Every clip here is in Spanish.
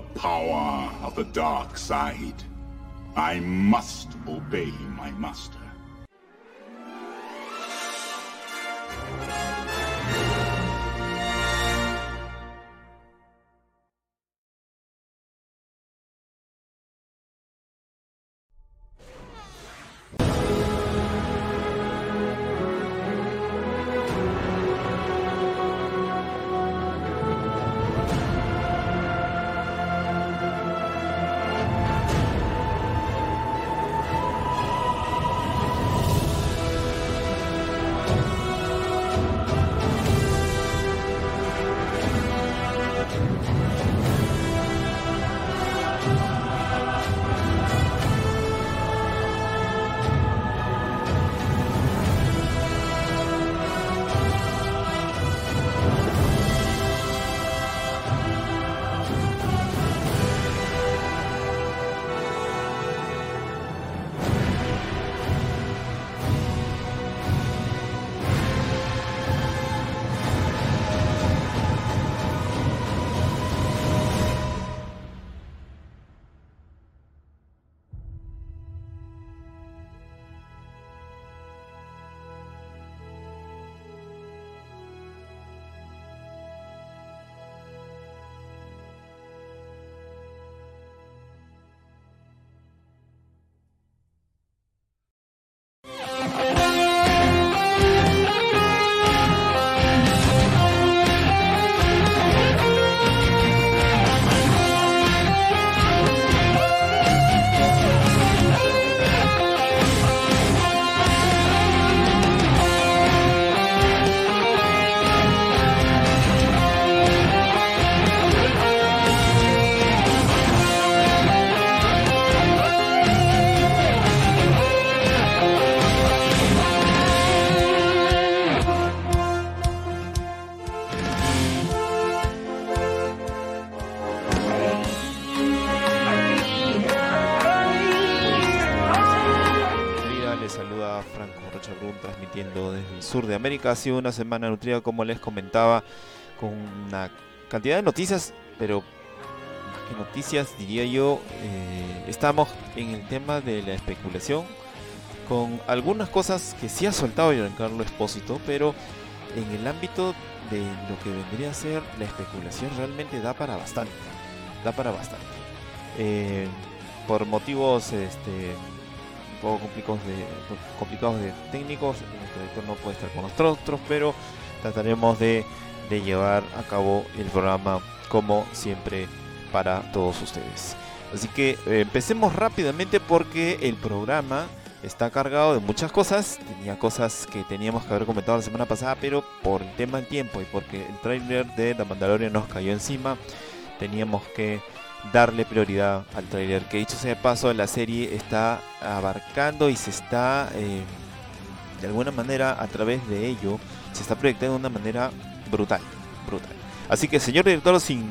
power of the dark side. I must obey my master. Sur de América. Ha sido una semana nutrida, como les comentaba, con una cantidad de noticias, pero más que noticias, diría yo, eh, estamos en el tema de la especulación, con algunas cosas que sí ha soltado Giancarlo Espósito, pero en el ámbito de lo que vendría a ser la especulación realmente da para bastante, da para bastante. Eh, por motivos este, un poco complicados de, complicados de técnicos. Nuestro director no puede estar con nosotros, pero trataremos de, de llevar a cabo el programa como siempre para todos ustedes. Así que eh, empecemos rápidamente porque el programa está cargado de muchas cosas. Tenía cosas que teníamos que haber comentado la semana pasada, pero por el tema del tiempo y porque el trailer de The Mandalorian nos cayó encima, teníamos que darle prioridad al trailer. Que dicho sea de paso, la serie está abarcando y se está, eh, de alguna manera, a través de ello, se está proyectando de una manera brutal, brutal. Así que, señor director, sin,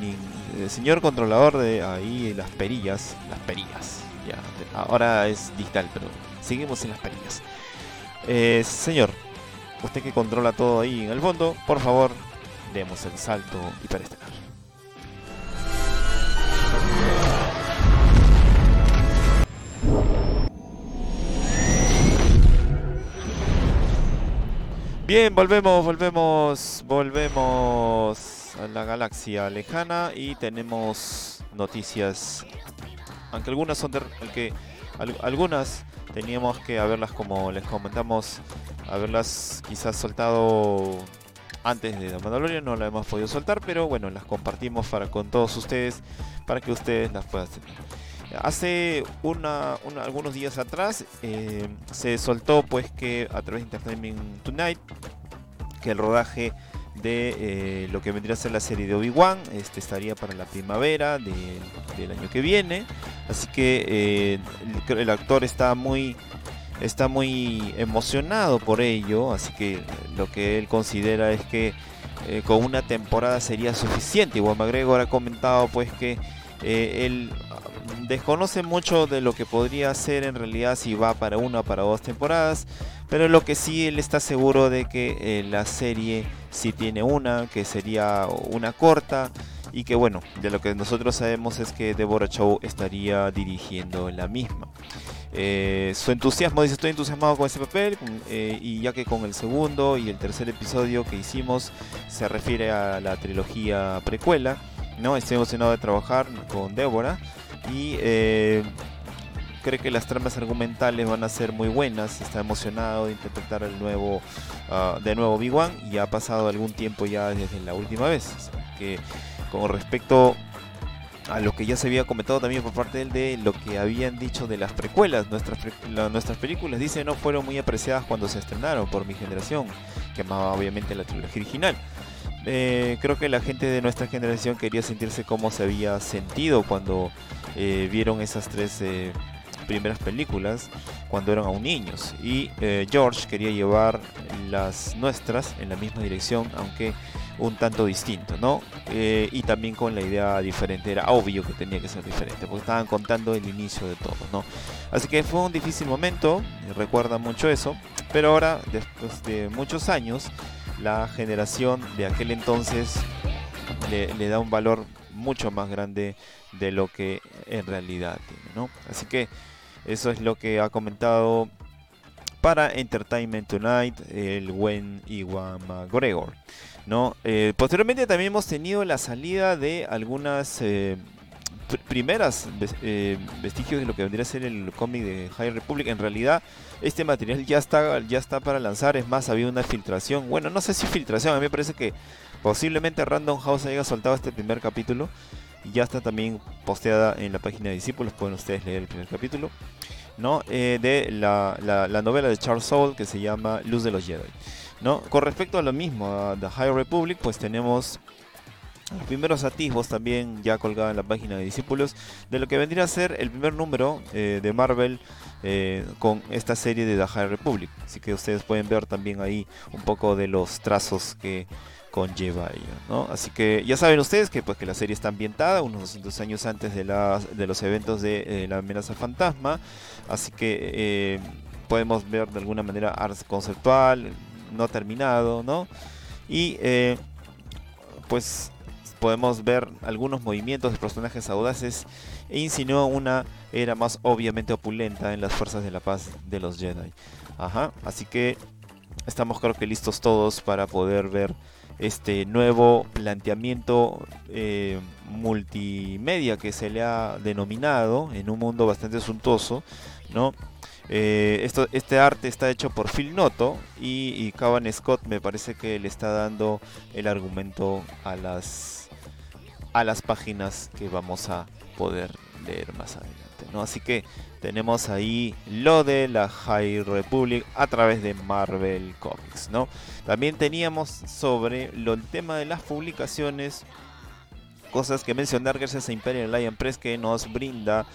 eh, señor controlador de ahí las perillas, las perillas, ahora es digital, pero seguimos en las perillas. Eh, señor, usted que controla todo ahí en el fondo, por favor, demos el salto hiperestelar. Bien, volvemos, volvemos, volvemos a la galaxia lejana y tenemos noticias, aunque algunas son de, algunas teníamos que haberlas como les comentamos, haberlas quizás soltado antes de la Mandalorian, no la hemos podido soltar, pero bueno, las compartimos para con todos ustedes para que ustedes las puedan hacer. Hace una, algunos días atrás eh, se soltó pues que a través de Entertainment Tonight que el rodaje de eh, lo que vendría a ser la serie de Obi-Wan este estaría para la primavera del año que viene. Así que eh, el, actor está muy está muy emocionado por ello. Así que lo que él considera es que con una temporada sería suficiente. Igual McGregor ha comentado pues que él desconoce mucho de lo que podría ser en realidad si va para una o para dos temporadas, pero lo que sí él está seguro de que eh, la serie sí tiene una, que sería una corta y que bueno, de lo que nosotros sabemos es que Deborah Chow estaría dirigiendo la misma. Eh, su entusiasmo, dice, estoy entusiasmado con ese papel eh, y ya que con el segundo y el tercer episodio que hicimos se refiere a la trilogía precuela, ¿no? Estoy emocionado de trabajar con Débora y eh, cree que las tramas argumentales van a ser muy buenas, está emocionado de interpretar el nuevo, uh, de nuevo Big One y ha pasado algún tiempo ya desde la última vez, que con respecto a lo que ya se había comentado también por parte de él de lo que habían dicho de las precuelas. Nuestras, nuestras películas, dice, no fueron muy apreciadas cuando se estrenaron por mi generación, que amaba obviamente la trilogía original. Eh, creo que la gente de nuestra generación quería sentirse como se había sentido cuando eh, vieron esas tres eh, primeras películas cuando eran aún niños. Y George quería llevar las nuestras en la misma dirección, aunque un tanto distinto, ¿no? Eh, y también con la idea diferente, era obvio que tenía que ser diferente, porque estaban contando el inicio de todo, ¿no? Así que fue un difícil momento, recuerda mucho eso, pero ahora, después de muchos años, la generación de aquel entonces le, le da un valor mucho más grande de lo que en realidad tiene, ¿no? Así que eso es lo que ha comentado para Entertainment Tonight el buen Iwan McGregor. ¿no? Eh, posteriormente también hemos tenido la salida de algunas eh, primeras eh, vestigios de lo que vendría a ser el cómic de High Republic. En realidad, este material ya está, ya está para lanzar. Es más, había una filtración. Bueno, no sé si filtración. A mí me parece que posiblemente Random House haya soltado este primer capítulo. Y ya está también posteada en la página de Discípulos. Pueden ustedes leer el primer capítulo. ¿no? de la, la novela de Charles Soule que se llama Luz de los Jedi. ¿no? Con respecto a lo mismo, a The High Republic, pues tenemos los primeros atisbos también ya colgados en la página de discípulos de lo que vendría a ser el primer número eh, de Marvel eh, con esta serie de The High Republic. Así que ustedes pueden ver también ahí un poco de los trazos que conlleva ello, ¿no? Así que ya saben ustedes que pues que la serie está ambientada unos 200 años antes de, de los eventos de eh, la amenaza fantasma, así que podemos ver de alguna manera arte conceptual, no terminado, ¿no? Y eh, pues podemos ver algunos movimientos de personajes audaces e insinuó una era más obviamente opulenta en las fuerzas de la paz de los Jedi. Ajá, así que estamos creo que listos todos para poder ver este nuevo planteamiento eh, multimedia que se le ha denominado en un mundo bastante suntuoso, ¿no? Eh, esto, este arte está hecho por Phil Noto y, y Cavan Scott me parece que le está dando el argumento a las, a las páginas que vamos a poder leer más adelante. Así que tenemos ahí lo de la High Republic a través de Marvel Comics. ¿no? También teníamos sobre el tema de las publicaciones, cosas que mencionar gracias a Imperial Lion Press que nos brinda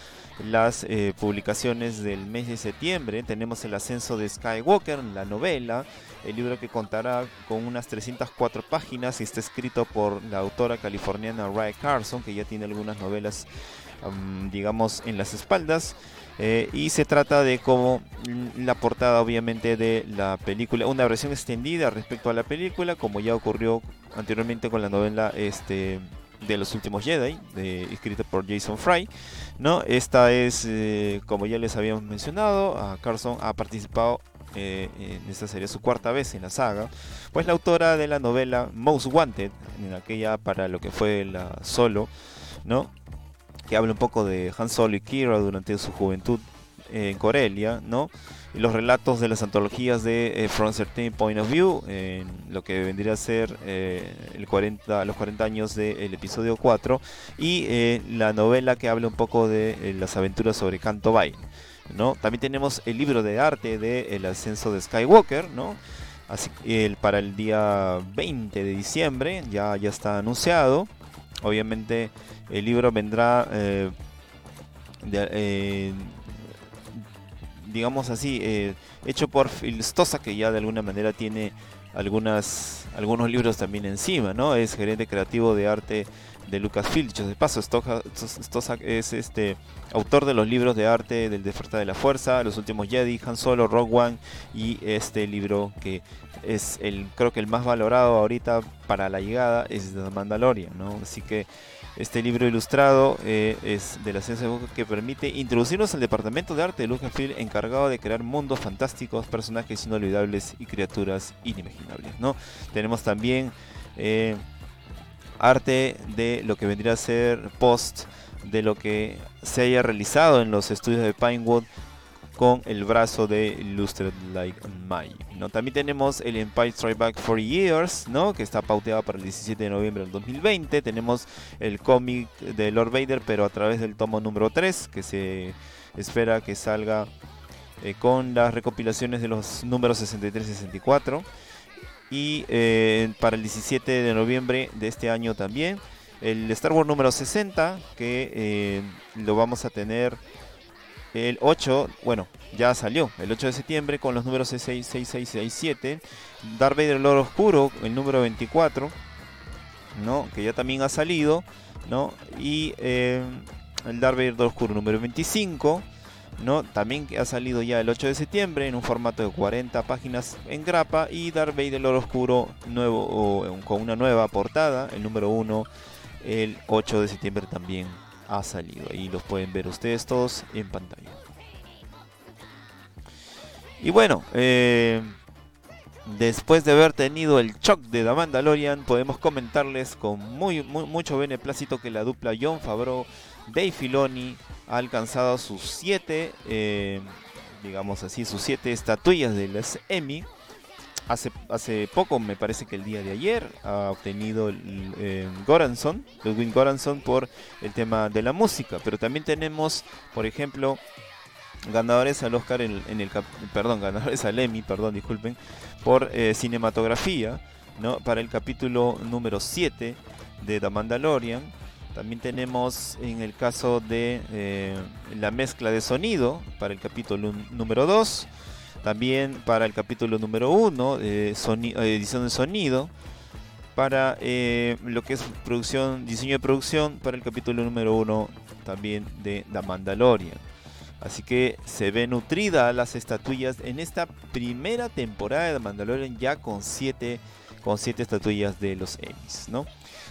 las eh, publicaciones del mes de septiembre. Tenemos el ascenso de Skywalker, la novela, el libro que contará con unas 304 páginas y está escrito por la autora californiana Ray Carson, que ya tiene algunas novelas, digamos, en las espaldas. Eh, y se trata de como la portada obviamente de la película, una versión extendida respecto a la película, como ya ocurrió anteriormente con la novela este, de los últimos Jedi, de, escrita por Jason Fry. ¿no? Esta es, eh, como ya les habíamos mencionado, a Carson ha participado eh, en esta serie su cuarta vez en la saga, pues la autora de la novela Most Wanted, en aquella para lo que fue la Solo, ¿no? Que habla un poco de Han Solo y Kira durante su juventud en Corelia, ¿no? y los relatos de las antologías de eh, From Certain Point of View, lo que vendría a ser eh, el 40, los 40 años del episodio 4, y eh, la novela que habla un poco de las aventuras sobre Canto Bay. ¿no? También tenemos el libro de arte de El ascenso de Skywalker, ¿no? Así, el, para el día 20 de diciembre, ya, ya está anunciado. Obviamente el libro vendrá de, digamos así, eh, hecho por Phil Stossa, que ya de alguna manera tiene algunas, algunos libros también encima, ¿no? Es gerente creativo de arte de Lucasfilm. Dicho de paso, Stosak es este autor de los libros de arte del Despertar de la Fuerza, Los Últimos Jedi, Han Solo, Rogue One y este libro que es el creo que el más valorado ahorita para la llegada es The Mandalorian, ¿no? Así que este libro ilustrado eh, es de la ciencia que permite introducirnos al departamento de arte de Lucasfilm encargado de crear mundos fantásticos, personajes inolvidables y criaturas inimaginables, ¿no? Tenemos también eh, arte de lo que vendría a ser post de lo que se haya realizado en los estudios de Pinewood con el brazo de Illustrated Like Magic. ¿no? También tenemos el Empire Strike Back for Years, ¿no? que está pauteado para el 17 de noviembre del 2020. Tenemos el cómic de Lord Vader, pero a través del tomo número 3, que se espera que salga eh, con las recopilaciones de los números 63 y 64 y eh, para el 17 de noviembre de este año también el Star Wars número 60 que eh, lo vamos a tener el 8, bueno, ya salió. El 8 de septiembre con los números 6, 6, 6, 6, 7 Darth Vader el Oro Oscuro, el número 24 ¿no? que ya también ha salido y eh, el Darth Vader el Oro Oscuro número 25 ¿no? También ha salido ya el 8 de septiembre en un formato de 40 páginas en grapa. Y Darth Vader Oro Oscuro nuevo, con una nueva portada, el número 1, el 8 de septiembre también ha salido. y los pueden ver ustedes todos en pantalla. Y bueno, eh, después de haber tenido el shock de The Mandalorian, podemos comentarles con muy, mucho beneplácito que la dupla John Favreau Dave Filoni ha alcanzado sus siete, eh, digamos así, sus siete estatuillas de las Emmy. Hace, hace poco, me parece que el día de ayer, ha obtenido el, eh, Goranson, Ludwig Goranson, por el tema de la música. Pero también tenemos, por ejemplo, ganadores al Oscar en, el perdón, ganadores al Emmy, perdón, disculpen, por eh, cinematografía, ¿no? Para el capítulo número 7 de The Mandalorian también tenemos en el caso de eh, la mezcla de sonido para el capítulo número 2. También para el capítulo número 1, eh, edición de sonido. Para eh, lo que es producción, diseño de producción, para el capítulo número 1 también de The Mandalorian. Así que se ve nutrida las estatuillas en esta primera temporada de The Mandalorian ya con 7 con siete estatuillas de los Emmys, ¿no?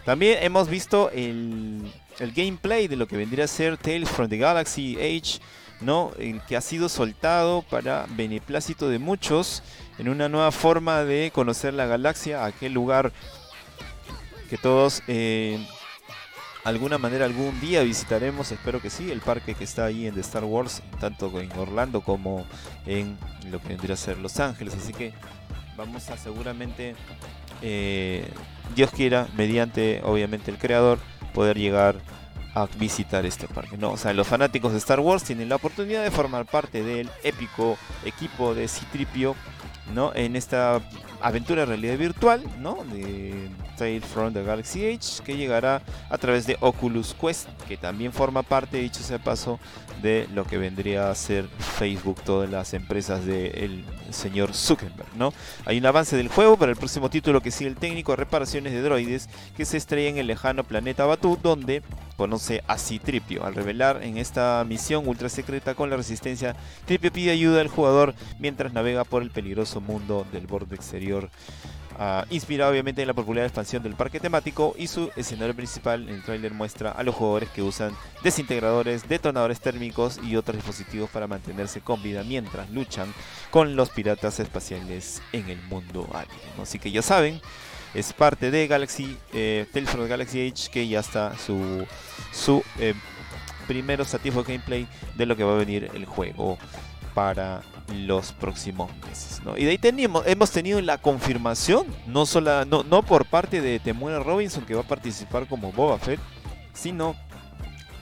También hemos visto el, gameplay de lo que vendría a ser Tales from the Galaxy Age, ¿no? El que ha sido soltado para beneplácito de muchos en una nueva forma de conocer la galaxia, aquel lugar que todos eh, alguna manera algún día visitaremos, espero que sí, el parque que está ahí en The Star Wars, tanto en Orlando como en lo que vendría a ser Los Ángeles, así que vamos a seguramente eh, Dios quiera, mediante obviamente el creador, poder llegar a visitar este parque. ¿no? O sea, los fanáticos de Star Wars tienen la oportunidad de formar parte del épico equipo de Citripio ¿no? en esta aventura de realidad virtual ¿no? de Tale from the Galaxy Age que llegará a través de Oculus Quest que también forma parte, dicho sea paso, de lo que vendría a ser Facebook, todas las empresas del señor Zuckerberg. ¿no? Hay un avance del juego para el próximo título que sigue el técnico de reparaciones de droides que se estrella en el lejano planeta Batu donde conoce a Citripio. Al revelar en esta misión ultra secreta con la resistencia, Tripio pide ayuda al jugador mientras navega por el peligroso mundo del borde exterior. Uh, inspirado obviamente en la popular expansión del parque temático y su escenario principal el tráiler muestra a los jugadores que usan desintegradores, detonadores térmicos y otros dispositivos para mantenerse con vida mientras luchan con los piratas espaciales en el mundo alien. Así que ya saben, es parte de Galaxy, eh, Galaxy Age, que ya está su, su eh, primero satisfactorio gameplay de lo que va a venir el juego para los próximos meses. Y de ahí tenemos, hemos tenido la confirmación, no, sola, no, no por parte de Temuera Robinson, que va a participar como Boba Fett, sino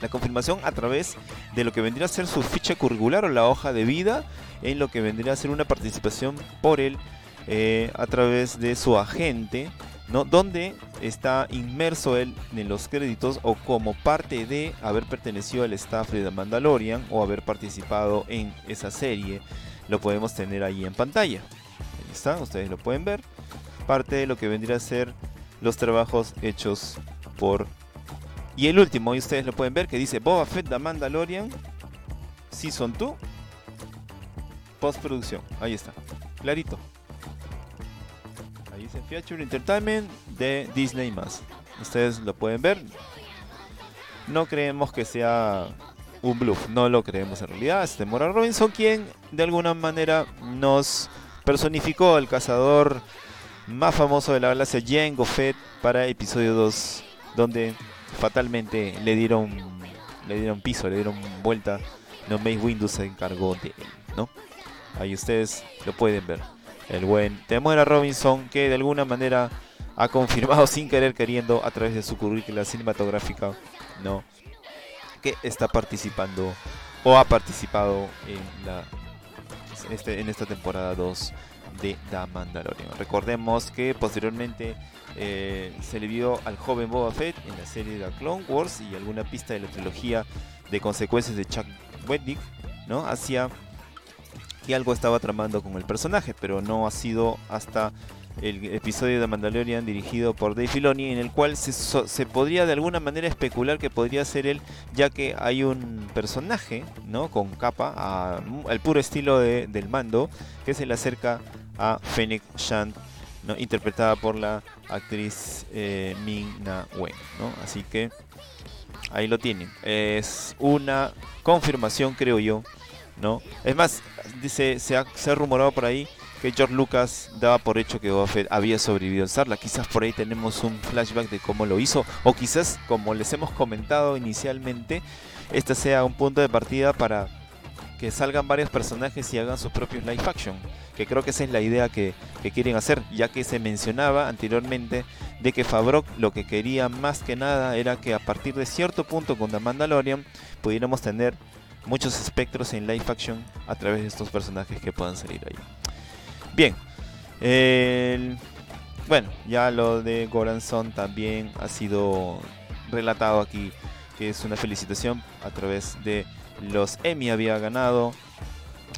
la confirmación a través de lo que vendría a ser su ficha curricular o la hoja de vida, en lo que vendría a ser una participación por él eh, a través de su agente, ¿no? donde está inmerso él en los créditos o como parte de haber pertenecido al staff de The Mandalorian o haber participado en esa serie. Lo podemos tener ahí en pantalla. Ahí está, ustedes lo pueden ver. parte de lo que vendría a ser los trabajos hechos por... Y el último, y ustedes lo pueden ver, que dice Boba Fett The Mandalorian Season 2 postproducción. Ahí está, clarito. Ahí dice Feature Entertainment de Disney más. Ustedes lo pueden ver. No creemos que sea un bluff, no lo creemos en realidad. Es de Mora Robinson quien de alguna manera nos personificó el cazador más famoso de la galaxia, Jango Fett, para episodio 2, donde fatalmente le dieron le dieron piso, le dieron vuelta. No Mace Windows se encargó de él, ¿no? Ahí ustedes lo pueden ver. El buen Temuera Robinson que de alguna manera ha confirmado sin querer queriendo a través de su currícula cinematográfica, ¿no? Que está participando o ha participado en la este, en esta temporada 2 de The Mandalorian. Recordemos que posteriormente eh, se le vio al joven Boba Fett en la serie de Clone Wars y alguna pista de la trilogía de consecuencias de Chuck Wednick, ¿no? Hacia que algo estaba tramando con el personaje, pero no ha sido hasta el episodio de Mandalorian dirigido por Dave Filoni, en el cual se, se, podría de alguna manera especular que podría ser él, ya que hay un personaje, ¿no? Con capa, al puro estilo de, del mando, que se le acerca a Fennec Shand, ¿no? interpretada por la actriz eh, Ming Na Wen, ¿no? Así que ahí lo tienen. Es una confirmación, creo yo, ¿no? Es más, dice, se ha, se ha rumorado por ahí que George Lucas daba por hecho que Boba había sobrevivido en Sarla. Quizás por ahí tenemos un flashback de cómo lo hizo, o quizás, como les hemos comentado inicialmente, este sea un punto de partida para que salgan varios personajes y hagan sus propios live action. Que creo que esa es la idea que, que quieren hacer, ya que se mencionaba anteriormente de que Favreau lo que quería más que nada era que a partir de cierto punto con The Mandalorian pudiéramos tener muchos espectros en live action a través de estos personajes que puedan salir ahí. Bien, bueno, ya lo de Goranson también ha sido relatado aquí, que es una felicitación a través de los Emmy había ganado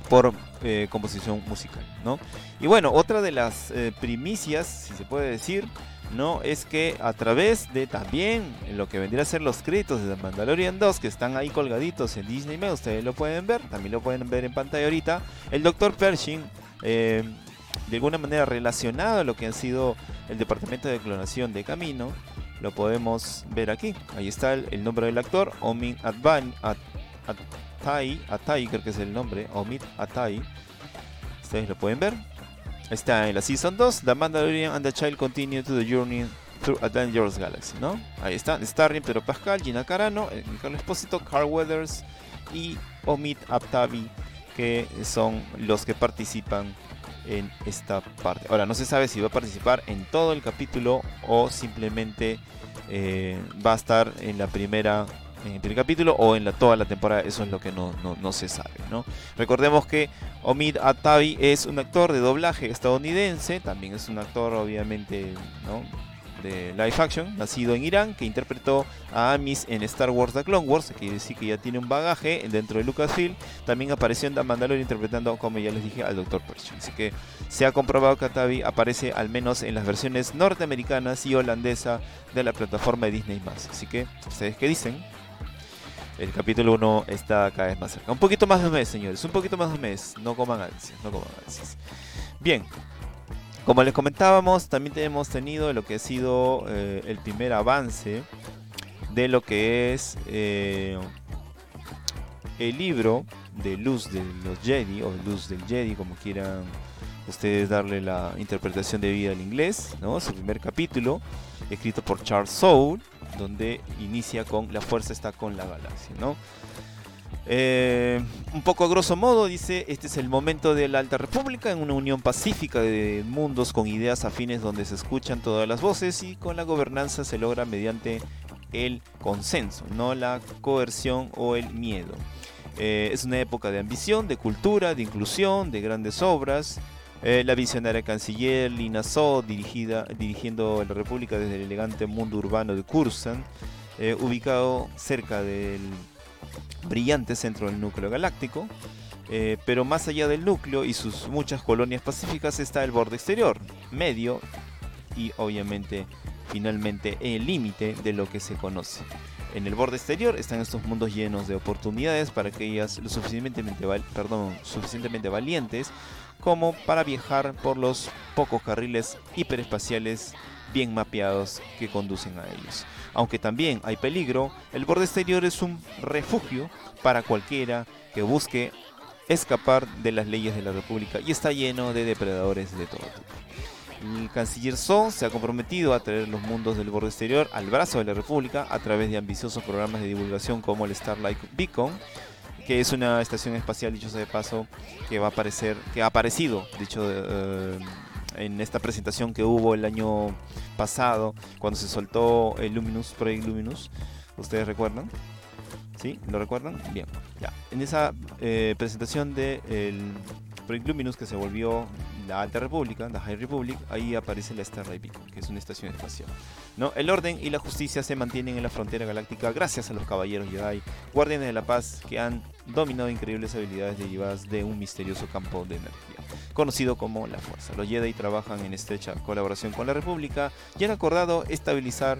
por eh, composición musical, ¿no? Y bueno, otra de las eh, primicias, si se puede decir, ¿no? Es que a través de también lo que vendría a ser los créditos de The Mandalorian 2, que están ahí colgaditos en Disney ustedes lo pueden ver, también lo pueden ver en pantalla ahorita, el Dr. Pershing, eh, de alguna manera relacionado a lo que ha sido el departamento de clonación de Camino, lo podemos ver aquí. Ahí está el, nombre del actor, Omin Advan, Atai, Atai creo que es el nombre, Omid Atai. Ustedes lo pueden ver. Está en la Season 2, The Mandalorian and the Child Continue to the Journey Through a Dangerous Galaxy, ¿no? Ahí están, Starring, Pedro Pascal, Gina Carano, Carlos Espósito, Carl Weathers y Omid Aptavi, que son los que participan en esta parte. Ahora, no se sabe si va a participar en todo el capítulo o simplemente eh, va a estar en la primera en el primer capítulo o en la, toda la temporada, eso es lo que no, no, se sabe. ¿no? Recordemos que Omid Atabi es un actor de doblaje estadounidense, también es un actor obviamente ¿no? de live action, nacido en Irán, que interpretó a Amis en Star Wars The Clone Wars, quiere decir que ya tiene un bagaje dentro de Lucasfilm, también apareció en The Mandalorian interpretando, como ya les dije, al Dr. Pershing. Así que se ha comprobado que Atabi aparece al menos en las versiones norteamericanas y holandesa de la plataforma de Disney+. Así que, ¿ustedes qué dicen? El capítulo 1 está cada vez más cerca. Un poquito más de un mes, señores. Un poquito más de un mes. No coman ansias. No coman ansias. Bien. Como les comentábamos, también hemos tenido lo que ha sido eh, el primer avance de lo que es eh, el libro de Luz de los Jedi, o Luz del Jedi, como quieran ustedes darle la interpretación de vida al inglés, ¿no? Su primer capítulo, escrito por Charles Soule donde inicia con La fuerza está con la galaxia, ¿no? Eh, un poco a grosso modo dice, este es el momento de la Alta República en una unión pacífica de mundos con ideas afines donde se escuchan todas las voces y con la gobernanza se logra mediante el consenso, no la coerción o el miedo. Eh, es una época de ambición, de cultura, de inclusión, de grandes obras, eh, la visionaria canciller Lina So, dirigida, dirigiendo la República desde el elegante mundo urbano de Kursan, eh, ubicado cerca del brillante centro del núcleo galáctico. Eh, pero más allá del núcleo y sus muchas colonias pacíficas está el borde exterior, medio y obviamente finalmente el límite de lo que se conoce. En el borde exterior están estos mundos llenos de oportunidades para aquellas lo suficientemente, perdón, suficientemente valientes como para viajar por los pocos carriles hiperespaciales bien mapeados que conducen a ellos. Aunque también hay peligro, el borde exterior es un refugio para cualquiera que busque escapar de las leyes de la República y está lleno de depredadores de todo tipo. El canciller Son se ha comprometido a traer los mundos del borde exterior al brazo de la República a través de ambiciosos programas de divulgación como el Starlight Beacon, que es una estación espacial, dicho sea de paso, que va a aparecer, que ha aparecido, dicho, eh, en esta presentación que hubo el año pasado, cuando se soltó el Luminous, Project Luminous. ¿Ustedes recuerdan? ¿Sí? ¿Lo recuerdan? Bien, ya. En esa eh, presentación del de Project Luminous que se volvió la Alta República, la High Republic, ahí aparece la Starlight Beacon, que es una estación espacial. ¿no? El orden y la justicia se mantienen en la frontera galáctica gracias a los caballeros Jedi, guardianes de la paz que han dominado increíbles habilidades derivadas de un misterioso campo de energía, conocido como la Fuerza. Los Jedi trabajan en estrecha colaboración con la República y han acordado estabilizar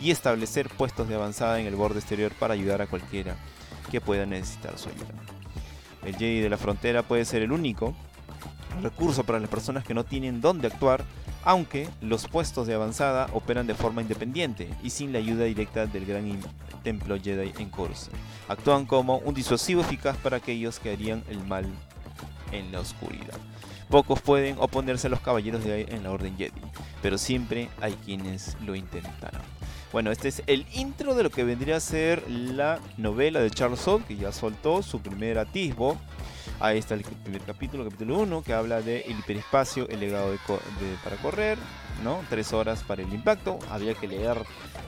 y establecer puestos de avanzada en el borde exterior para ayudar a cualquiera que pueda necesitar su ayuda. El Jedi de la frontera puede ser el único recurso para las personas que no tienen dónde actuar, aunque los puestos de avanzada operan de forma independiente y sin la ayuda directa del gran templo Jedi en Coruscant. Actúan como un disuasivo eficaz para aquellos que harían el mal en la oscuridad. Pocos pueden oponerse a los caballeros de en la Orden Jedi, pero siempre hay quienes lo intentaron. Bueno, este es el intro de lo que vendría a ser la novela de Charles Soule, que ya soltó su primer atisbo Ahí está el primer capítulo, capítulo 1, que habla del el hiperespacio, el legado de, para correr, ¿no? Tres horas para el impacto. Habría que leer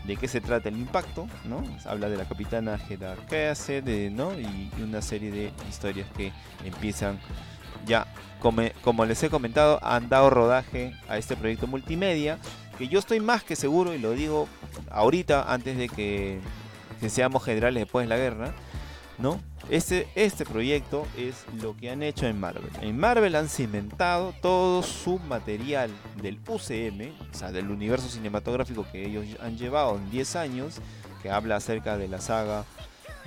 de qué se trata el impacto, ¿no? Habla de la capitana Hedda hace de, ¿no? Y, una serie de historias que empiezan ya, como, como les he comentado, han dado rodaje a este proyecto multimedia, que yo estoy más que seguro, y lo digo ahorita, antes de que, que seamos generales después de la guerra, ¿no? Este, este proyecto es lo que han hecho en Marvel. En Marvel han cimentado todo su material del UCM, o sea, del universo cinematográfico que ellos han llevado en 10 años, que habla acerca de la saga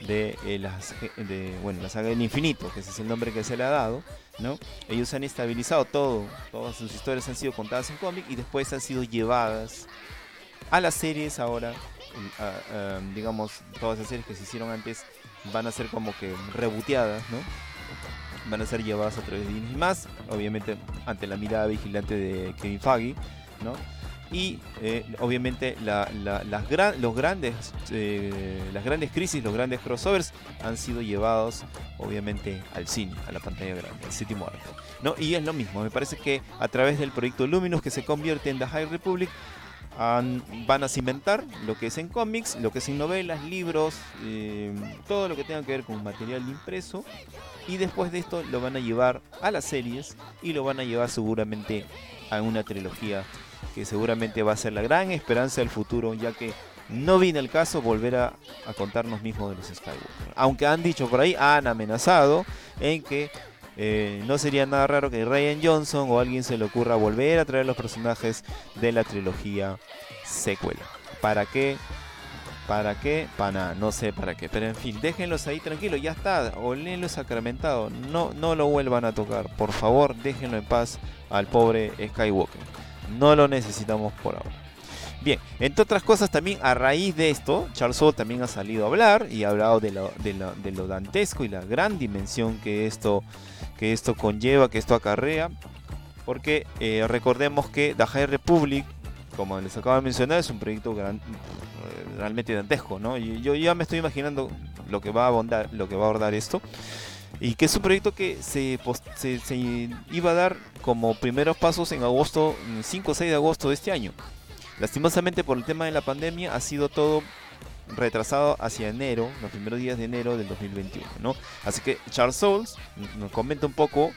de, eh, las, de bueno, la saga del infinito, que ese es el nombre que se le ha dado, ¿no? Ellos han estabilizado todo, todas sus historias han sido contadas en cómic y después han sido llevadas a las series ahora, digamos, todas las series que se hicieron antes van a ser como que reboteadas, ¿no? Van a ser llevadas a través de Disney más, obviamente ante la mirada vigilante de Kevin Feige, ¿no? Y eh, obviamente las, los grandes, eh, las grandes crisis, los grandes crossovers han sido llevados obviamente al cine, a la pantalla grande, al séptimo arte. ¿no? Y es lo mismo, me parece que a través del proyecto Luminous que se convierte en The High Republic, van a cimentar lo que es en cómics, lo que es en novelas, libros, eh, todo lo que tenga que ver con material impreso. Y después de esto lo van a llevar a las series y lo van a llevar seguramente a una trilogía que seguramente va a ser la gran esperanza del futuro, ya que no viene el caso volver a, a contarnos mismos de los Skywalker. Aunque han dicho por ahí, han amenazado en que eh, no sería nada raro que Ryan Johnson o alguien se le ocurra volver a traer los personajes de la trilogía secuela. ¿Para qué? ¿Para qué? Para no sé para qué. Pero en fin, déjenlos ahí tranquilos, ya está. Olenlo sacramentado. No, no lo vuelvan a tocar. Por favor, déjenlo en paz al pobre Skywalker. No lo necesitamos por ahora. Bien, entre otras cosas también a raíz de esto, Charles Soule también ha salido a hablar y ha hablado de lo, dantesco y la gran dimensión que esto que esto conlleva, que esto acarrea, porque eh, recordemos que The Republic, como les acabo de mencionar, es un proyecto realmente dantesco, ¿no? Yo ya me estoy imaginando lo que va a abordar, esto. Y que es un proyecto que se, se, iba a dar como primeros pasos en agosto, 5 o 6 de agosto de este año. Lastimosamente por el tema de la pandemia ha sido todo retrasado hacia enero, los primeros días de enero del 2021, ¿no? Así que Charles Souls nos comenta un poco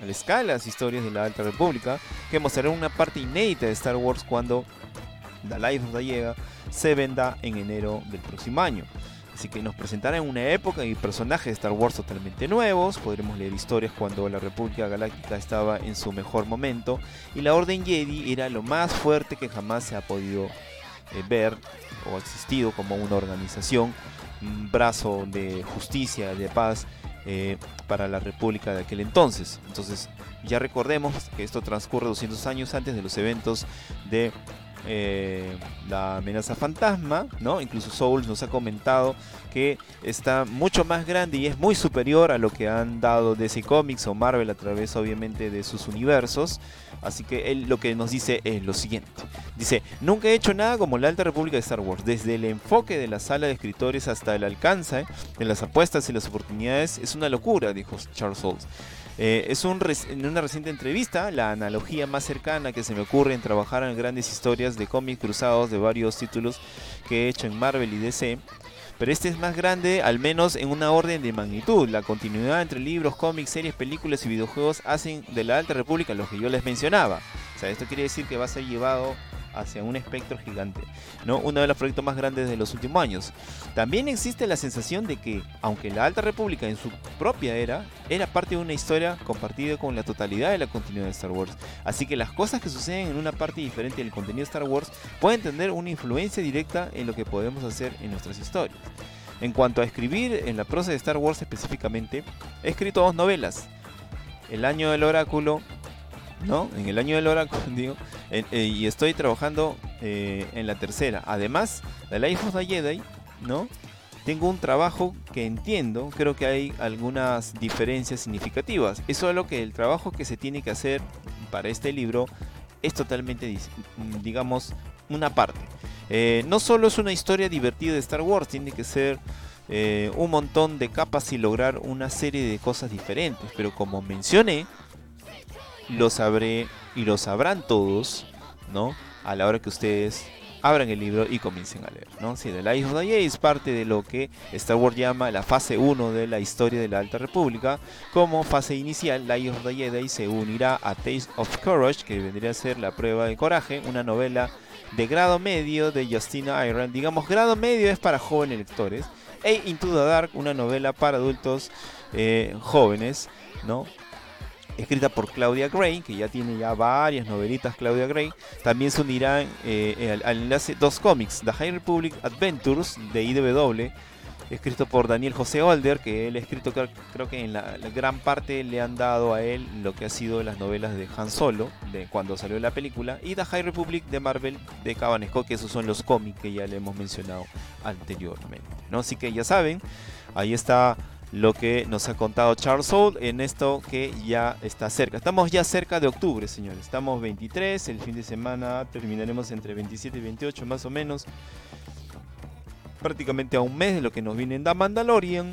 la escala las historias de la Alta República, que mostrará una parte inédita de Star Wars cuando The Life of the se venda en enero del próximo año. Así que nos presentarán una época y personajes de Star Wars totalmente nuevos. Podremos leer historias cuando la República Galáctica estaba en su mejor momento. Y la Orden Jedi era lo más fuerte que jamás se ha podido eh, ver o existido como una organización, un brazo de justicia, de paz eh, para la República de aquel entonces. Entonces, ya recordemos que esto transcurre 200 años antes de los eventos de eh, la amenaza fantasma, ¿no? Incluso Souls nos ha comentado que está mucho más grande y es muy superior a lo que han dado DC Comics o Marvel a través obviamente de sus universos. Así que él lo que nos dice es lo siguiente. Dice, nunca he hecho nada como la Alta República de Star Wars. Desde el enfoque de la sala de escritores hasta el alcance de las apuestas y las oportunidades es una locura, dijo Charles Souls. Eh, es un en una reciente entrevista la analogía más cercana que se me ocurre en trabajar en grandes historias de cómics cruzados de varios títulos que he hecho en Marvel y DC. Pero este es más grande, al menos en una orden de magnitud. La continuidad entre libros, cómics, series, películas y videojuegos hacen de la Alta República lo que yo les mencionaba. O sea, esto quiere decir que va a ser llevado hacia un espectro gigante, ¿no? Uno de los proyectos más grandes de los últimos años. También existe la sensación de que, aunque la Alta República en su propia era, era parte de una historia compartida con la totalidad de la continuidad de Star Wars. Así que las cosas que suceden en una parte diferente del contenido de Star Wars pueden tener una influencia directa en lo que podemos hacer en nuestras historias. En cuanto a escribir en la prosa de Star Wars específicamente, he escrito dos novelas. El año del oráculo ¿no? En el año del oráculo, digo, eh, y estoy trabajando eh, en la tercera. Además, de Life of the Jedi, ¿no? Tengo un trabajo que entiendo, creo que hay algunas diferencias significativas. Es solo que el trabajo que se tiene que hacer para este libro es totalmente, digamos, una parte. Eh, no solo es una historia divertida de Star Wars, tiene que ser un montón de capas y lograr una serie de cosas diferentes. Pero como mencioné, lo sabré y lo sabrán todos, ¿no? A la hora que ustedes abran el libro y comiencen a leer, ¿no? Si The Life of the es parte de lo que Star Wars llama la fase 1 de la historia de la Alta República. Como fase inicial, Life of the Jedi se unirá a Taste of Courage, que vendría a ser la prueba de coraje, una novela de grado medio de Justina Iron. Digamos, grado medio es para jóvenes lectores. E Into the Dark, una novela para adultos eh, jóvenes, ¿no? Escrita por Claudia Gray, que ya tiene ya varias novelitas Claudia Gray. También se unirán eh, al, enlace dos cómics, The High Republic Adventures de IDW, escrito por Daniel José Older, que él ha escrito creo, que en la, gran parte le han dado a él lo que ha sido las novelas de Han Solo, de cuando salió la película, y The High Republic de Marvel de Cabanesco, que esos son los cómics que ya le hemos mencionado anteriormente. ¿no? Así que ya saben, ahí está lo que nos ha contado Charles Soule en esto que ya está cerca. Estamos ya cerca de octubre, señores. Estamos 23, el fin de semana terminaremos entre 27 y 28 más o menos. Prácticamente a un mes de lo que nos viene en Mandalorian.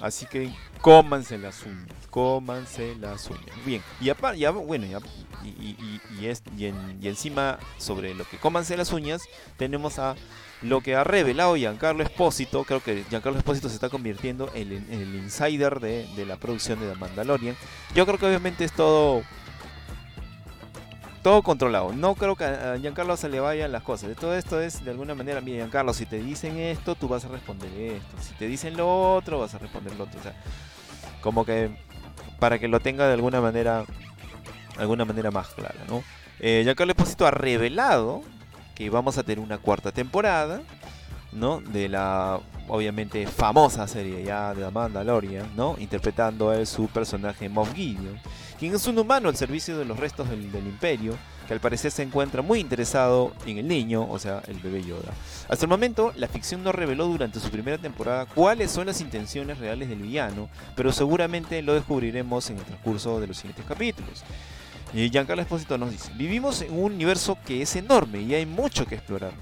Así que cómanse las uñas, cómanse las uñas. Bien, y ya, bueno, ya, y, y, y encima sobre lo que cómanse las uñas, tenemos a lo que ha revelado Giancarlo Espósito, creo que Giancarlo Espósito se está convirtiendo en, el insider de, la producción de The Mandalorian. Yo creo que obviamente es todo todo controlado. No creo que a Giancarlo se le vayan las cosas. De todo esto es de alguna manera, mira Giancarlo, si te dicen esto, tú vas a responder esto. Si te dicen lo otro, vas a responder lo otro. Como que para que lo tenga de alguna manera, alguna manera más clara, ¿no? Eh, Giancarlo Espósito ha revelado que vamos a tener una cuarta temporada, ¿no? De la obviamente famosa serie ya de Mandalorian, ¿no? Interpretando a su personaje Moff Gideon, quien es un humano al servicio de los restos del, Imperio, que al parecer se encuentra muy interesado en el niño, o sea, el bebé Yoda. Hasta el momento, la ficción no reveló durante su primera temporada cuáles son las intenciones reales del villano, pero seguramente lo descubriremos en el transcurso de los siguientes capítulos. Y Giancarlo Esposito nos dice, vivimos en un universo que es enorme y hay mucho que explorar.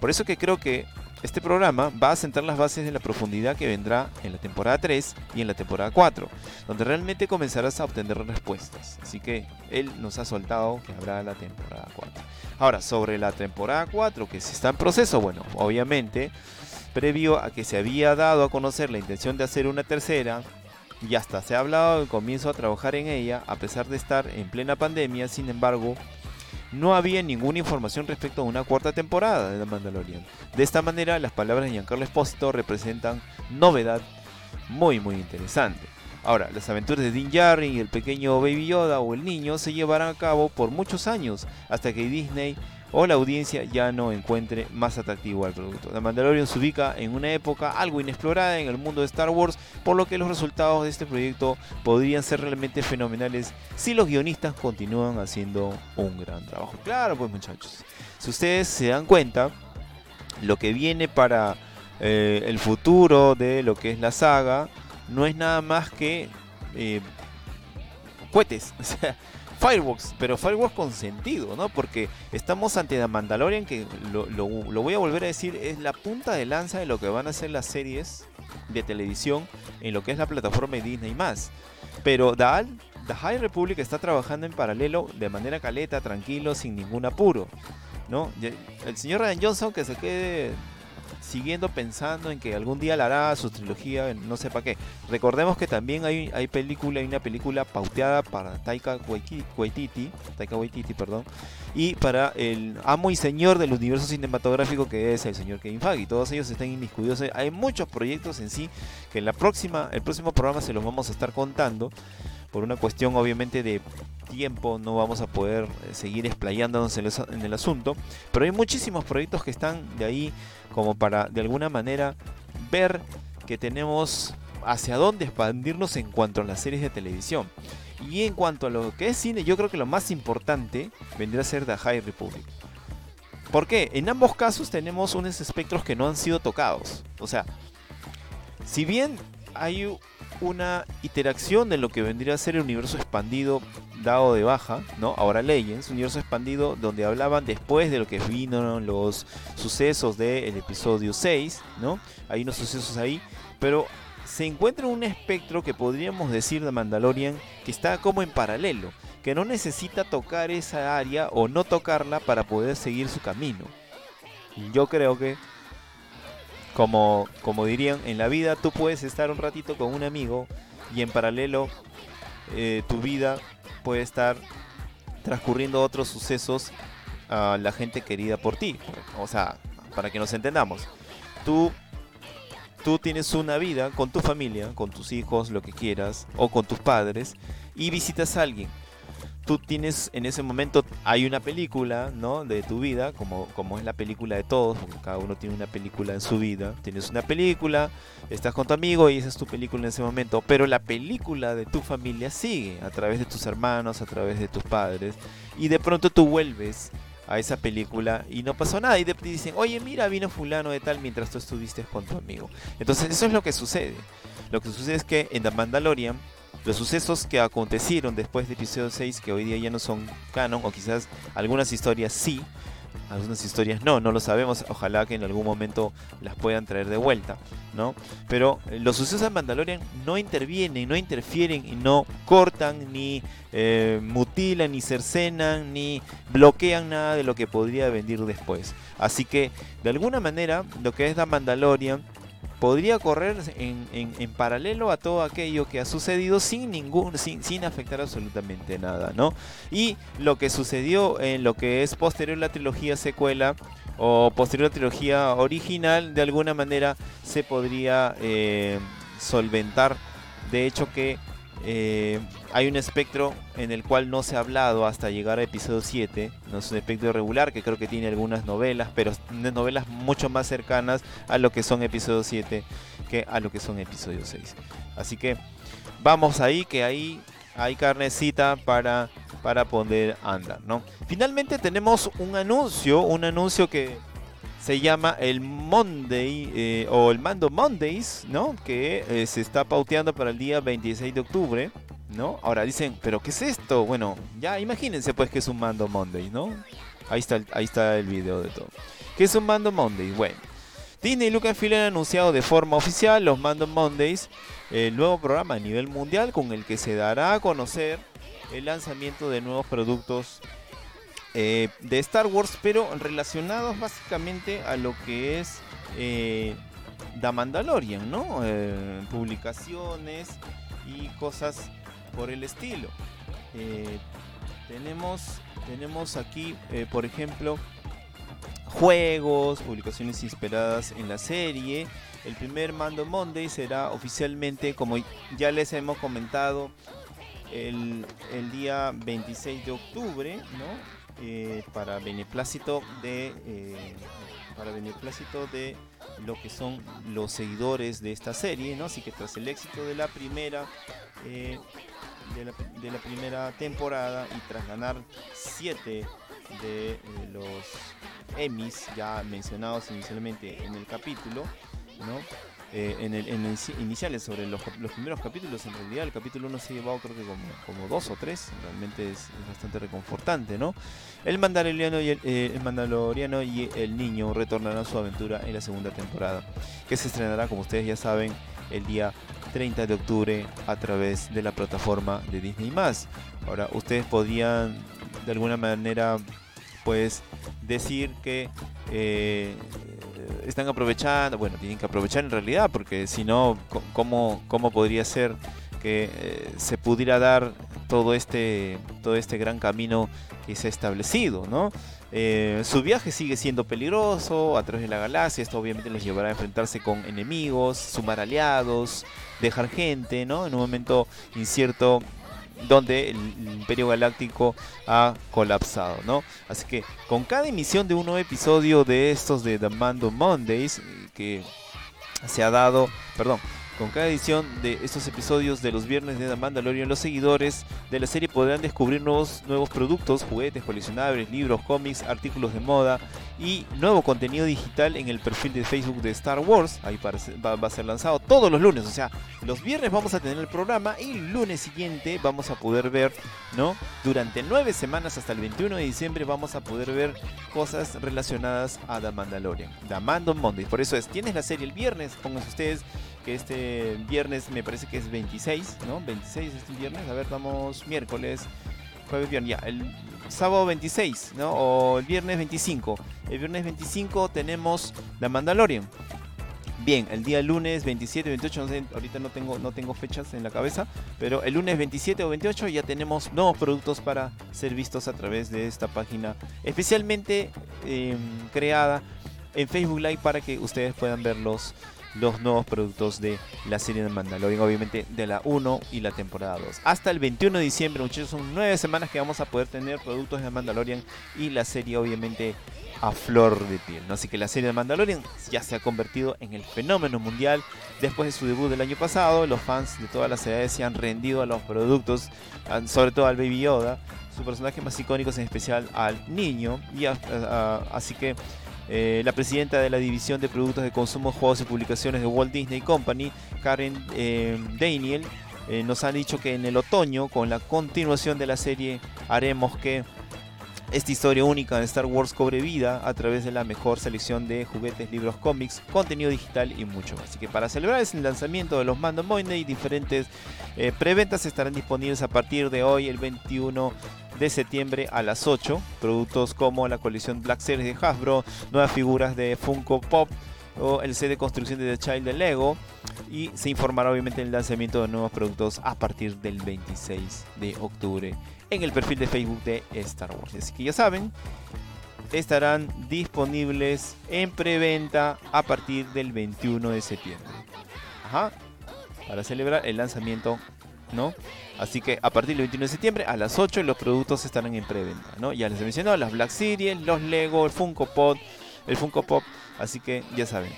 Por eso que creo que este programa va a sentar las bases de la profundidad que vendrá en la temporada 3 y en la temporada 4, donde realmente comenzarás a obtener respuestas. Así que él nos ha soltado que habrá la temporada 4. Ahora, sobre la temporada 4 que se está en proceso, bueno, obviamente, previo a que se había dado a conocer la intención de hacer una tercera, y hasta se ha hablado del comienzo a trabajar en ella, a pesar de estar en plena pandemia, sin embargo, no había ninguna información respecto a una cuarta temporada de The Mandalorian. De esta manera, las palabras de Giancarlo Espósito representan novedad muy muy interesante. Ahora, las aventuras de Din Djarin y el pequeño Baby Yoda o el niño se llevarán a cabo por muchos años hasta que Disney o la audiencia ya no encuentre más atractivo al producto. The Mandalorian se ubica en una época algo inexplorada en el mundo de Star Wars, por lo que los resultados de este proyecto podrían ser realmente fenomenales si los guionistas continúan haciendo un gran trabajo. Claro, pues muchachos, si ustedes se dan cuenta, lo que viene para eh, el futuro de lo que es la saga no es nada más que eh, cohetes. O sea, Fireworks, pero Fireworks con sentido, ¿no? Porque estamos ante The Mandalorian, que lo, voy a volver a decir, es la punta de lanza de lo que van a ser las series de televisión en lo que es la plataforma de Disney más. Pero The, The High Republic está trabajando en paralelo de manera caleta, tranquilo, sin ningún apuro. ¿no? El señor Ryan Johnson que se quede siguiendo pensando en que algún día la hará su trilogía, no sé para qué. Recordemos que también hay, hay película, hay una película pauteada para Taika Waititi, Taika Waititi, perdón, y para el amo y señor del universo cinematográfico que es el señor Kevin Feige. Todos ellos están inmiscuidos. Hay muchos proyectos en sí que en la próxima, el próximo programa se los vamos a estar contando por una cuestión obviamente de tiempo no vamos a poder eh, seguir explayándonos en el asunto, pero hay muchísimos proyectos que están de ahí como para de alguna manera ver que tenemos hacia dónde expandirnos en cuanto a las series de televisión. Y en cuanto a lo que es cine, yo creo que lo más importante vendría a ser The High Republic. ¿Por qué? En ambos casos tenemos unos espectros que no han sido tocados. O sea, si bien hay una interacción de lo que vendría a ser el universo expandido dado de baja, ¿no? Ahora Legends, universo expandido donde hablaban después de lo que vino los sucesos del episodio 6, ¿no? Hay unos sucesos ahí, pero se encuentra un espectro que podríamos decir de Mandalorian que está como en paralelo, que no necesita tocar esa área o no tocarla para poder seguir su camino. Yo creo que como, como dirían, en la vida tú puedes estar un ratito con un amigo y en paralelo eh, tu vida puede estar transcurriendo otros sucesos a la gente querida por ti. O sea, para que nos entendamos. Tú, tú tienes una vida con tu familia, con tus hijos, lo que quieras, o con tus padres, y visitas a alguien tú tienes en ese momento, hay una película, ¿no? De tu vida, como, como es la película de todos, porque cada uno tiene una película en su vida. Tienes una película, estás con tu amigo y esa es tu película en ese momento, pero la película de tu familia sigue a través de tus hermanos, a través de tus padres, y de pronto tú vuelves a esa película y no pasó nada y te dicen, oye mira, vino fulano de tal mientras tú estuviste con tu amigo. Entonces eso es lo que sucede. Lo que sucede es que en The Mandalorian los sucesos que acontecieron después de episodio 6, que hoy día ya no son canon, o quizás algunas historias sí, algunas historias no, no lo sabemos, ojalá que en algún momento las puedan traer de vuelta, ¿no? Pero eh, los sucesos de Mandalorian no intervienen, no interfieren y no cortan, ni eh, mutilan, ni cercenan, ni bloquean nada de lo que podría venir después. Así que, de alguna manera, lo que es The Mandalorian podría correr en, paralelo a todo aquello que ha sucedido sin ningún sin, sin afectar absolutamente nada no y lo que sucedió en lo que es posterior la trilogía secuela o posterior la trilogía original de alguna manera se podría eh, solventar. De hecho que eh, hay un espectro en el cual no se ha hablado hasta llegar a episodio 7. No es un espectro regular que creo que tiene algunas novelas, pero novelas mucho más cercanas a lo que son episodio 7 que a lo que son episodio 6. Así que vamos ahí, que ahí hay carnecita para, para poder andar. ¿no? Finalmente tenemos un anuncio, un anuncio que se llama el Monday eh, o el Mando Mondays, ¿no? Que eh, se está pauteando para el día 26 de octubre, ¿no? Ahora dicen, ¿pero qué es esto? Bueno, ya imagínense pues que es un Mando Monday, ¿no? Ahí está, el, ahí está el video de todo. ¿Qué es un Mando Monday? Bueno, Disney y Lucasfilm han anunciado de forma oficial los Mando Mondays, el nuevo programa a nivel mundial con el que se dará a conocer el lanzamiento de nuevos productos eh, de Star Wars, pero relacionados básicamente a lo que es eh, The Mandalorian, ¿no? Eh, publicaciones y cosas por el estilo. tenemos, tenemos aquí, eh, por ejemplo, juegos, publicaciones inspiradas en la serie. El primer Mando Monday será oficialmente, como ya les hemos comentado, el, día 26 de octubre, ¿no? Eh, para beneplácito de eh, para beneplácito de lo que son los seguidores de esta serie, ¿no? Así que tras el éxito de la primera eh, de, la, primera temporada y tras ganar siete de los Emmys ya mencionados inicialmente en el capítulo, ¿no? Eh, en, el, iniciales sobre los, primeros capítulos. En realidad, el capítulo 1 se ha llevado, creo que como, dos o tres. Realmente es, bastante reconfortante, ¿no? El Mandaloriano, y el, eh, el, Mandaloriano y el niño retornarán a su aventura en la segunda temporada, que se estrenará, como ustedes ya saben, el día 30 de octubre a través de la plataforma de Disney. Ahora, ustedes podrían de alguna manera, pues, decir que. Eh, están aprovechando, bueno, tienen que aprovechar en realidad, porque si no, ¿cómo, ¿cómo podría ser que eh, se pudiera dar todo este, todo este gran camino que se ha establecido, ¿no? Eh, su viaje sigue siendo peligroso a través de la galaxia, esto obviamente les llevará a enfrentarse con enemigos, sumar aliados, dejar gente, ¿no? En un momento incierto donde el, Imperio Galáctico ha colapsado, ¿no? Así que con cada emisión de un nuevo episodio de estos de The Mondays, que se ha dado, perdón, con cada edición de estos episodios de los viernes de The Mandalorian, los seguidores de la serie podrán descubrir nuevos, nuevos productos, juguetes, coleccionables, libros, cómics, artículos de moda y nuevo contenido digital en el perfil de Facebook de Star Wars. Ahí va, a ser lanzado todos los lunes. O sea, los viernes vamos a tener el programa y el lunes siguiente vamos a poder ver, ¿no? Durante nueve semanas hasta el 21 de diciembre vamos a poder ver cosas relacionadas a The Mandalorian. The Mando Monday. Por eso es, tienes la serie el viernes, pónganse ustedes que este viernes me parece que es 26, ¿no? 26 este viernes, a ver, vamos miércoles, jueves, viernes, ya, el sábado 26, ¿no? O el viernes 25. El viernes 25 tenemos La Mandalorian. Bien, el día lunes 27, 28, no sé, ahorita no tengo, no tengo fechas en la cabeza, pero el lunes 27 o 28 ya tenemos nuevos productos para ser vistos a través de esta página especialmente em, creada en Facebook Live para que ustedes puedan verlos los nuevos productos de la serie de Mandalorian, obviamente de la 1 y la temporada 2. Hasta el 21 de diciembre, muchachos, son 9 semanas que vamos a poder tener productos de Mandalorian y la serie obviamente a flor de piel. ¿no? Así que la serie de Mandalorian ya se ha convertido en el fenómeno mundial. Después de su debut del año pasado, los fans de todas las edades se han rendido a los productos, sobre todo al Baby Yoda, su personaje más icónico en especial al niño. Y así que eh, la presidenta de la División de Productos de Consumo, Juegos y Publicaciones de Walt Disney Company, Karen eh, Daniel, eh, nos ha dicho que en el otoño, con la continuación de la serie, haremos que esta historia única de Star Wars cobre vida a través de la mejor selección de juguetes, libros, cómics, contenido digital y mucho más. Así que para celebrar el lanzamiento de los Mando Monday, diferentes preventas estarán disponibles a partir de hoy, el 21 de septiembre a las 8. Productos como la colección Black Series de Hasbro, nuevas figuras de Funko Pop o el set de construcción de The Child de Lego. Y se informará obviamente el lanzamiento de nuevos productos a partir del 26 de octubre en el perfil de Facebook de Star Wars. Así que ya saben, estarán disponibles en preventa a partir del 21 de septiembre. Ajá. Para celebrar el lanzamiento ¿no? Así que a partir del 21 de septiembre a las 8 los productos estarán en preventa, ¿no? Ya les he mencionado las Black Series, los Lego, el Funko Pop, el Funko Pop, así que ya saben.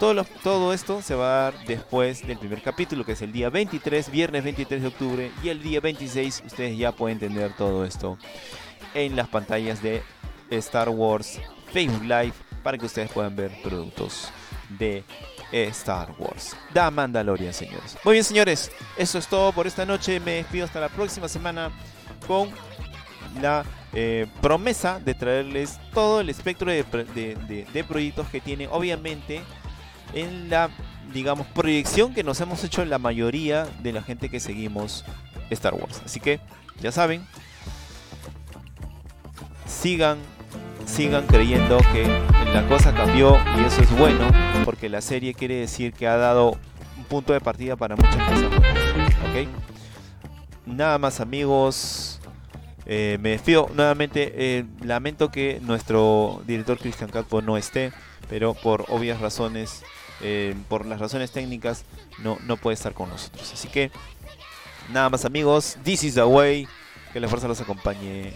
Todo, todo esto se va a dar después del primer capítulo, que es el día 23, viernes 23 de octubre, y el día 26 ustedes ya pueden tener todo esto en las pantallas de Star Wars Facebook Live para que ustedes puedan ver productos de Star Wars. Da Mandalorian, señores. Muy bien, señores. Eso es todo por esta noche. Me despido hasta la próxima semana con la eh, promesa de traerles todo el espectro de, de, proyectos que tiene, obviamente, en la, digamos, proyección que nos hemos hecho la mayoría de la gente que seguimos Star Wars. Así que, ya saben, sigan sigan creyendo que la cosa cambió y eso es bueno, porque la serie quiere decir que ha dado un punto de partida para muchas cosas. ¿Ok? Nada más amigos. Eh, me despido nuevamente. Eh, lamento que nuestro director Cristian Calvo no esté, pero por obvias razones, eh, por las razones técnicas, no, no puede estar con nosotros. Así que, nada más amigos, this is the way. Que la fuerza los acompañe.